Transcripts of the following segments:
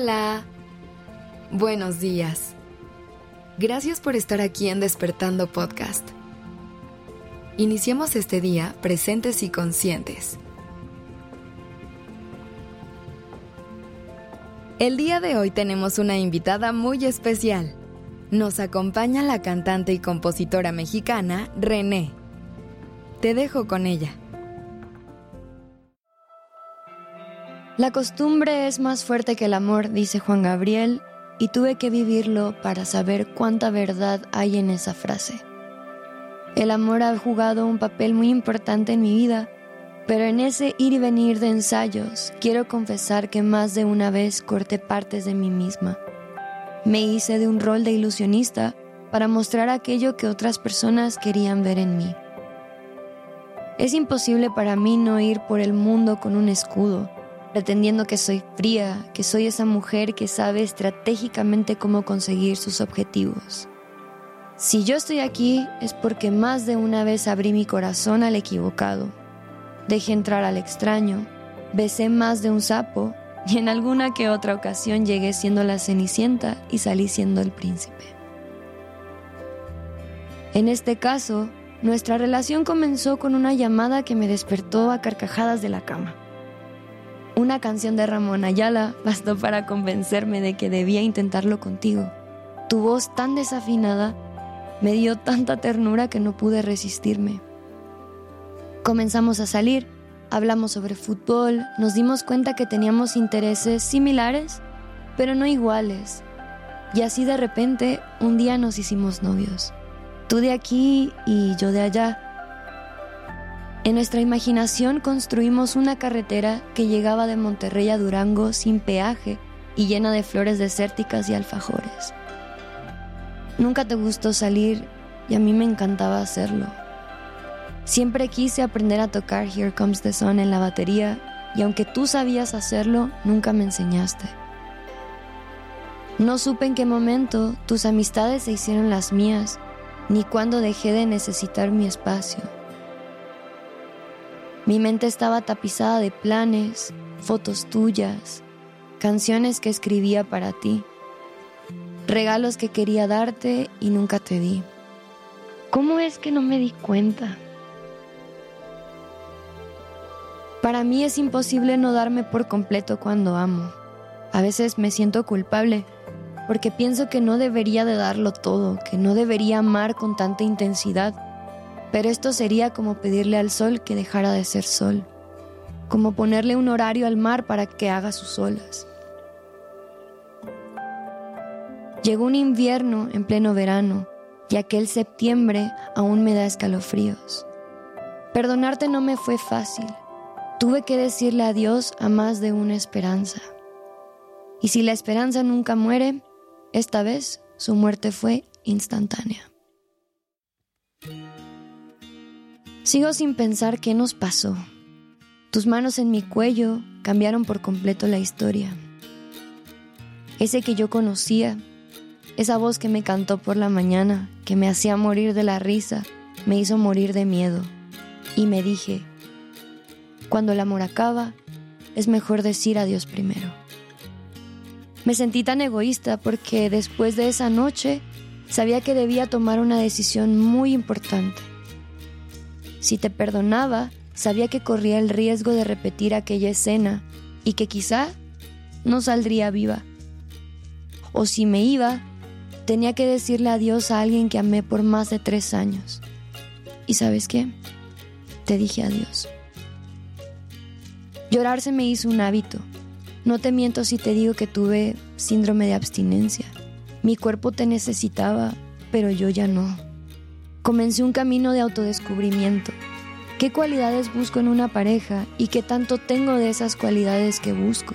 Hola. Buenos días. Gracias por estar aquí en Despertando Podcast. Iniciemos este día presentes y conscientes. El día de hoy tenemos una invitada muy especial. Nos acompaña la cantante y compositora mexicana René. Te dejo con ella. La costumbre es más fuerte que el amor, dice Juan Gabriel, y tuve que vivirlo para saber cuánta verdad hay en esa frase. El amor ha jugado un papel muy importante en mi vida, pero en ese ir y venir de ensayos quiero confesar que más de una vez corté partes de mí misma. Me hice de un rol de ilusionista para mostrar aquello que otras personas querían ver en mí. Es imposible para mí no ir por el mundo con un escudo, pretendiendo que soy fría, que soy esa mujer que sabe estratégicamente cómo conseguir sus objetivos. Si yo estoy aquí es porque más de una vez abrí mi corazón al equivocado, dejé entrar al extraño, besé más de un sapo y en alguna que otra ocasión llegué siendo la cenicienta y salí siendo el príncipe. En este caso, nuestra relación comenzó con una llamada que me despertó a carcajadas de la cama. Una canción de Ramón Ayala bastó para convencerme de que debía intentarlo contigo. Tu voz tan desafinada me dio tanta ternura que no pude resistirme. Comenzamos a salir, hablamos sobre fútbol, nos dimos cuenta que teníamos intereses similares, pero no iguales. Y así de repente un día nos hicimos novios. Tú de aquí y yo de allá en nuestra imaginación construimos una carretera que llegaba de Monterrey a Durango sin peaje y llena de flores desérticas y alfajores. Nunca te gustó salir y a mí me encantaba hacerlo. Siempre quise aprender a tocar Here Comes the Sun en la batería y aunque tú sabías hacerlo, nunca me enseñaste. No supe en qué momento tus amistades se hicieron las mías, ni cuándo dejé de necesitar mi espacio. Mi mente estaba tapizada de planes, fotos tuyas, canciones que escribía para ti, regalos que quería darte y nunca te di. ¿Cómo es que no me di cuenta? Para mí es imposible no darme por completo cuando amo. A veces me siento culpable porque pienso que no debería de darlo todo, que no debería amar con tanta intensidad pero esto sería como pedirle al sol que dejara de ser sol, como ponerle un horario al mar para que haga sus olas. Llegó un invierno en pleno verano y aquel septiembre aún me da escalofríos. Perdonarte no me fue fácil. Tuve que decirle adiós a más de una esperanza. Y si la esperanza nunca muere, esta vez su muerte fue instantánea. Sigo sin pensar qué nos pasó. Tus manos en mi cuello cambiaron por completo la historia. Ese que yo conocía, esa voz que me cantó por la mañana, que me hacía morir de la risa, me hizo morir de miedo. Y me dije, cuando el amor acaba, es mejor decir adiós primero. Me sentí tan egoísta porque después de esa noche sabía que debía tomar una decisión muy importante. Si te perdonaba, sabía que corría el riesgo de repetir aquella escena y que quizá no saldría viva. O si me iba, tenía que decirle adiós a alguien que amé por más de tres años. ¿Y sabes qué? Te dije adiós. Llorar se me hizo un hábito. No te miento si te digo que tuve síndrome de abstinencia. Mi cuerpo te necesitaba, pero yo ya no. Comencé un camino de autodescubrimiento. ¿Qué cualidades busco en una pareja y qué tanto tengo de esas cualidades que busco?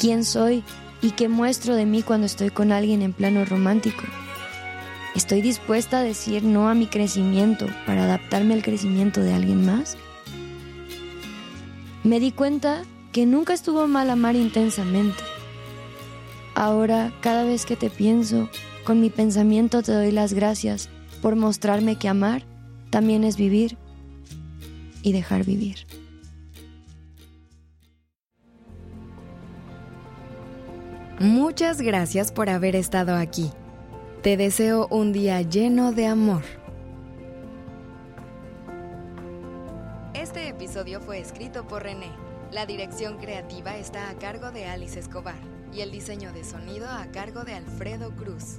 ¿Quién soy y qué muestro de mí cuando estoy con alguien en plano romántico? ¿Estoy dispuesta a decir no a mi crecimiento para adaptarme al crecimiento de alguien más? Me di cuenta que nunca estuvo mal amar intensamente. Ahora, cada vez que te pienso, con mi pensamiento te doy las gracias por mostrarme que amar también es vivir y dejar vivir. Muchas gracias por haber estado aquí. Te deseo un día lleno de amor. Este episodio fue escrito por René. La dirección creativa está a cargo de Alice Escobar y el diseño de sonido a cargo de Alfredo Cruz.